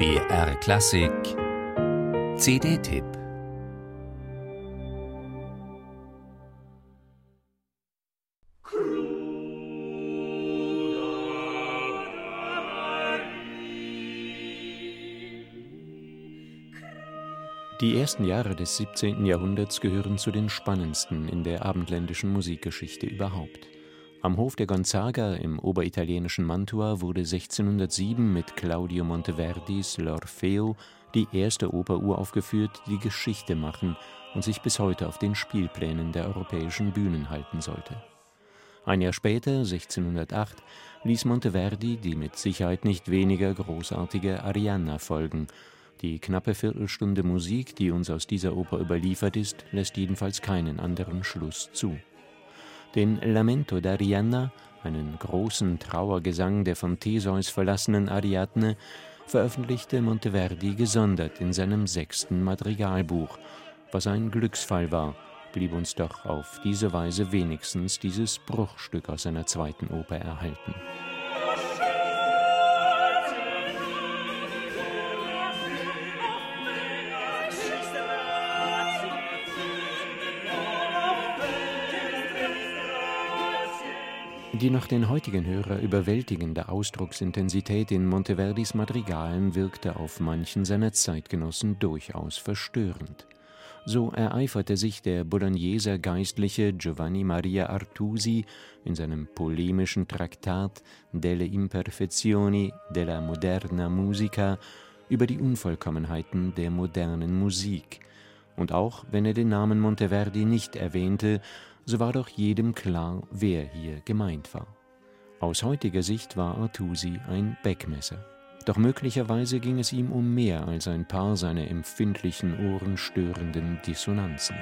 BR Klassik CD-Tipp Die ersten Jahre des 17. Jahrhunderts gehören zu den spannendsten in der abendländischen Musikgeschichte überhaupt. Am Hof der Gonzaga im oberitalienischen Mantua wurde 1607 mit Claudio Monteverdis L'Orfeo die erste Oper uraufgeführt, die Geschichte machen und sich bis heute auf den Spielplänen der europäischen Bühnen halten sollte. Ein Jahr später, 1608, ließ Monteverdi die mit Sicherheit nicht weniger großartige Arianna folgen. Die knappe Viertelstunde Musik, die uns aus dieser Oper überliefert ist, lässt jedenfalls keinen anderen Schluss zu. Den Lamento d'Arianna, einen großen Trauergesang der von Theseus verlassenen Ariadne, veröffentlichte Monteverdi gesondert in seinem sechsten Madrigalbuch. Was ein Glücksfall war, blieb uns doch auf diese Weise wenigstens dieses Bruchstück aus seiner zweiten Oper erhalten. Die nach den heutigen Hörer überwältigende Ausdrucksintensität in Monteverdis Madrigalen wirkte auf manchen seiner Zeitgenossen durchaus verstörend. So ereiferte sich der Bologneser Geistliche Giovanni Maria Artusi in seinem polemischen Traktat Delle imperfezioni della moderna musica über die Unvollkommenheiten der modernen Musik. Und auch wenn er den Namen Monteverdi nicht erwähnte, so war doch jedem klar, wer hier gemeint war. Aus heutiger Sicht war Artusi ein Beckmesser. Doch möglicherweise ging es ihm um mehr als ein paar seiner empfindlichen Ohren störenden Dissonanzen.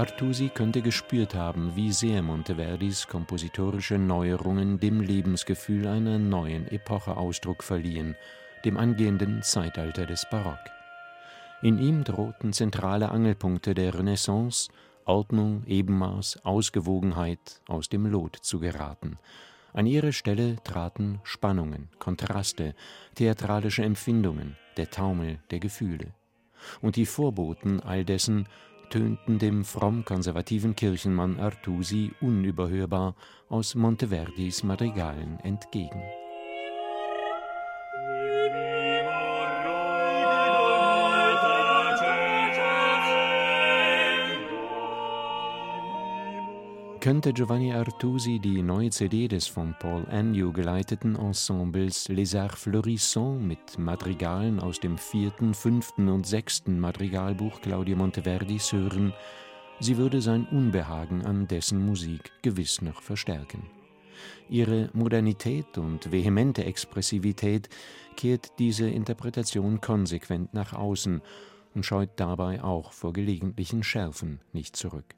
Artusi könnte gespürt haben, wie sehr Monteverdis kompositorische Neuerungen dem Lebensgefühl einer neuen Epoche Ausdruck verliehen, dem angehenden Zeitalter des Barock. In ihm drohten zentrale Angelpunkte der Renaissance, Ordnung, Ebenmaß, Ausgewogenheit aus dem Lot zu geraten. An ihre Stelle traten Spannungen, Kontraste, theatralische Empfindungen, der Taumel der Gefühle. Und die Vorboten all dessen tönten dem fromm-konservativen Kirchenmann Artusi unüberhörbar aus Monteverdis Madrigalen entgegen könnte Giovanni Artusi die neue CD des von Paul Agnew geleiteten Ensembles Les Arts Florissants mit Madrigalen aus dem vierten, fünften und sechsten Madrigalbuch Claudio Monteverdis hören, sie würde sein Unbehagen an dessen Musik gewiss noch verstärken. Ihre Modernität und vehemente Expressivität kehrt diese Interpretation konsequent nach außen und scheut dabei auch vor gelegentlichen Schärfen nicht zurück.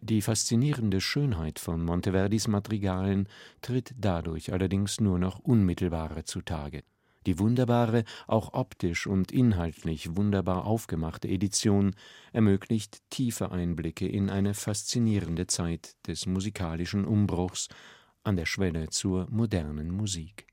Die faszinierende Schönheit von Monteverdis Madrigalen tritt dadurch allerdings nur noch unmittelbarer zutage. Die wunderbare, auch optisch und inhaltlich wunderbar aufgemachte Edition ermöglicht tiefe Einblicke in eine faszinierende Zeit des musikalischen Umbruchs an der Schwelle zur modernen Musik